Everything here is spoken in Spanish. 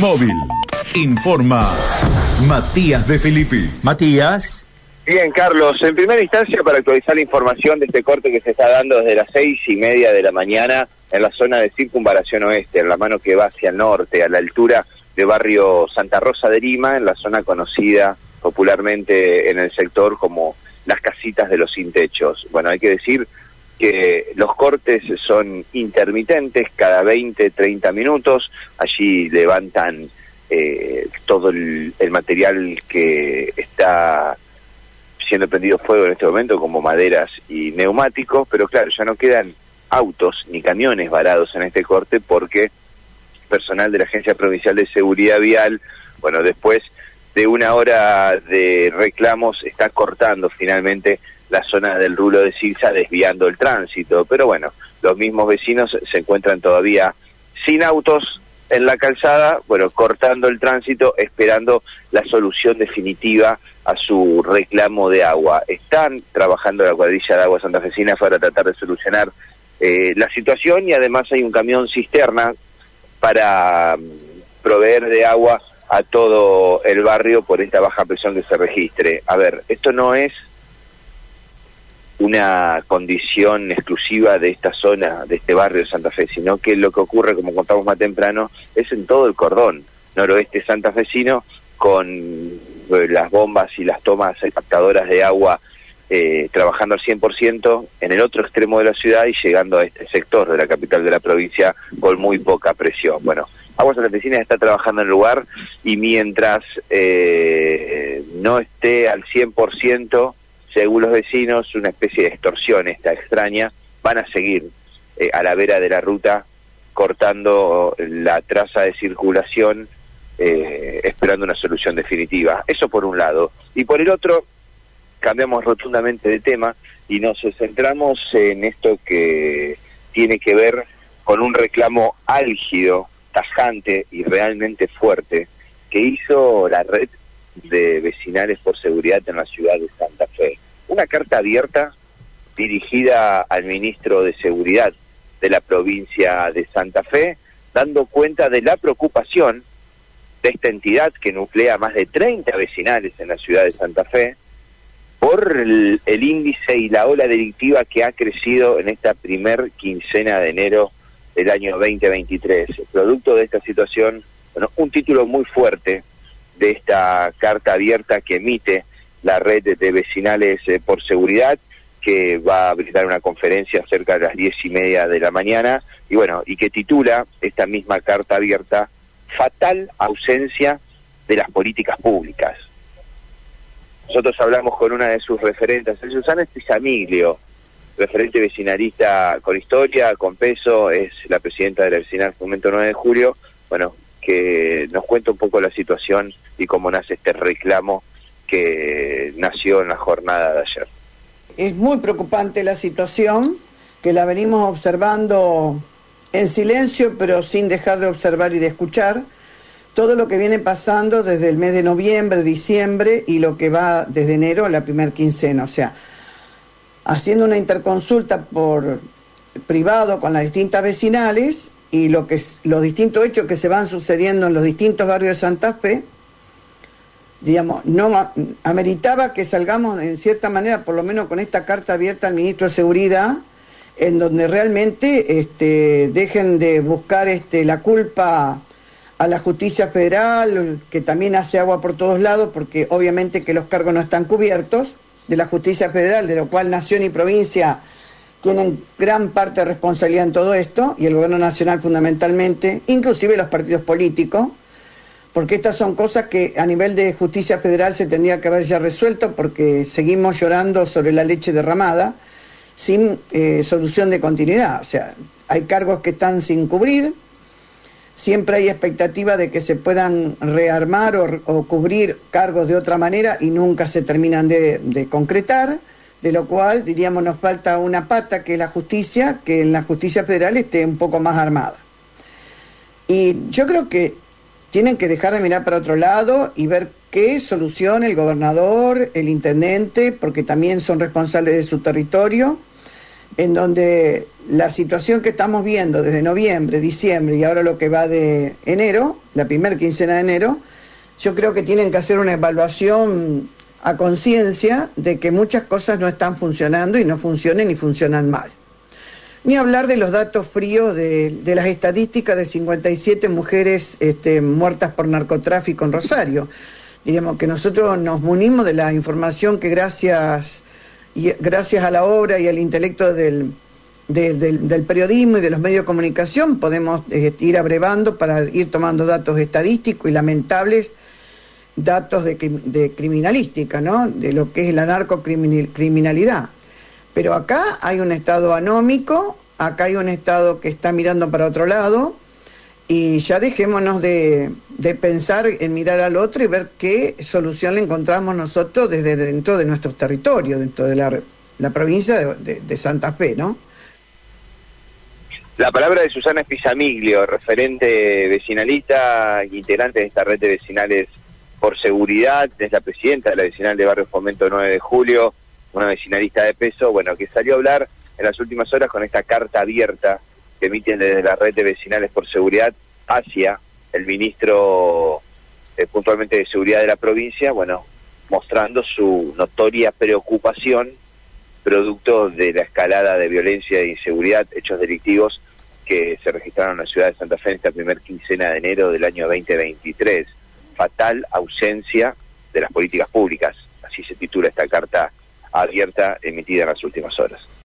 Móvil. Informa Matías de Filippi. Matías. Bien, Carlos, en primera instancia para actualizar la información de este corte que se está dando desde las seis y media de la mañana en la zona de circunvalación oeste, en la mano que va hacia el norte, a la altura de barrio Santa Rosa de Lima, en la zona conocida popularmente en el sector como las casitas de los sin techos. Bueno, hay que decir que los cortes son intermitentes, cada 20, 30 minutos, allí levantan eh, todo el, material que está siendo prendido fuego en este momento, como maderas y neumáticos, pero claro, ya no quedan autos ni camiones varados en este corte porque personal de la Agencia Provincial de Seguridad Vial, bueno, después de una hora de reclamos está cortando finalmente la zona del rulo de Silsa desviando el tránsito. Pero bueno, los mismos vecinos se encuentran todavía sin autos en la calzada, bueno, cortando el tránsito, esperando la solución definitiva a su reclamo de agua. Están trabajando la cuadrilla de agua santafesina para tratar de solucionar eh, la situación y además hay un camión cisterna para mm, proveer de agua a todo el barrio por esta baja presión que se registre. A ver, esto no es una condición exclusiva de esta zona, de este barrio de Santa Fe, sino que lo que ocurre, como contamos más temprano, es en todo el cordón noroeste santafesino con eh, las bombas y las tomas impactadoras de agua eh, trabajando al 100% en el otro extremo de la ciudad y llegando a este sector de la capital de la provincia con muy poca presión. Bueno, Aguas Santafesinas está trabajando en el lugar y mientras eh, no esté al 100%, según los vecinos, una especie de extorsión esta extraña, van a seguir eh, a la vera de la ruta cortando la traza de circulación, eh, esperando una solución definitiva. Eso por un lado. Y por el otro, cambiamos rotundamente de tema y nos centramos en esto que tiene que ver con un reclamo álgido, tajante y realmente fuerte que hizo la red de vecinales por seguridad en la ciudad de Santa Fe una carta abierta dirigida al ministro de Seguridad de la provincia de Santa Fe, dando cuenta de la preocupación de esta entidad que nuclea más de 30 vecinales en la ciudad de Santa Fe por el, índice y la ola delictiva que ha crecido en esta primer quincena de enero del año 2023. Producto de esta situación, bueno, un título muy fuerte de esta carta abierta que emite la red de vecinales eh, por seguridad, que va a brindar una conferencia cerca de las diez y media de la mañana, y bueno, y que titula esta misma carta abierta, Fatal ausencia de las políticas públicas. Nosotros hablamos con una de sus referentes, Susana Estizamiglio, referente vecinalista con historia, con peso, es la presidenta de la vecinal Fomento 9 de Julio, bueno, que nos cuenta un poco la situación y cómo nace este reclamo que nació en la jornada de ayer. Es muy preocupante la situación, que la venimos observando en silencio, pero sin dejar de observar y de escuchar. Todo lo que viene pasando desde el mes de noviembre, diciembre y lo que va desde enero a la primer quincena. O sea, haciendo una interconsulta por privado con las distintas vecinales y lo que, los distintos hechos que se van sucediendo en los distintos barrios de Santa Fe, digamos, no ameritaba que salgamos en cierta manera, por lo menos con esta carta abierta al ministro de Seguridad, en donde realmente este, dejen de buscar este, la culpa a la justicia federal, que también hace agua por todos lados, porque obviamente que los cargos no están cubiertos, de la justicia federal, de lo cual nación y provincia tienen gran parte de responsabilidad en todo esto, y el gobierno nacional fundamentalmente, inclusive los partidos políticos, porque estas son cosas que a nivel de justicia federal se tendría que haber ya resuelto porque seguimos llorando sobre la leche derramada sin eh, solución de continuidad. O sea, hay cargos que están sin cubrir, siempre hay expectativa de que se puedan rearmar o, cubrir cargos de otra manera y nunca se terminan de, de concretar, de lo cual diríamos nos falta una pata que es la justicia, que en la justicia federal esté un poco más armada. Y yo creo que tienen que dejar de mirar para otro lado y ver qué solución el gobernador, el intendente, porque también son responsables de su territorio, en donde la situación que estamos viendo desde noviembre, diciembre y ahora lo que va de enero, la primera quincena de enero, yo creo que tienen que hacer una evaluación a conciencia de que muchas cosas no están funcionando y no funcionan y funcionan mal. Ni hablar de los datos fríos de, las estadísticas de 57 mujeres este, muertas por narcotráfico en Rosario. Digamos que nosotros nos munimos de la información que gracias, gracias a la obra y al intelecto del, del, periodismo y de los medios de comunicación podemos este, ir abrevando para ir tomando datos estadísticos y lamentables datos de, de criminalística, ¿no? De lo que es la narcocriminalidad. Pero acá hay un Estado anómico, acá hay un Estado que está mirando para otro lado, y ya dejémonos de, pensar en mirar al otro y ver qué solución le encontramos nosotros desde dentro de nuestros territorios, dentro de la, provincia de, Santa Fe, ¿no? La palabra de Susana Espizamiglio, referente vecinalista, integrante de esta red de vecinales por seguridad, es la presidenta de la vecinal de Barrio Fomento 9 de Julio, una vecinalista de peso, bueno, que salió a hablar en las últimas horas con esta carta abierta que emiten desde la red de vecinales por seguridad hacia el ministro eh, puntualmente de seguridad de la provincia, bueno, mostrando su notoria preocupación producto de la escalada de violencia e inseguridad, hechos delictivos que se registraron en la ciudad de Santa Fe en esta primer quincena de enero del año 2023 fatal ausencia de las políticas públicas. Así se titula esta carta abierta emitida en las últimas horas.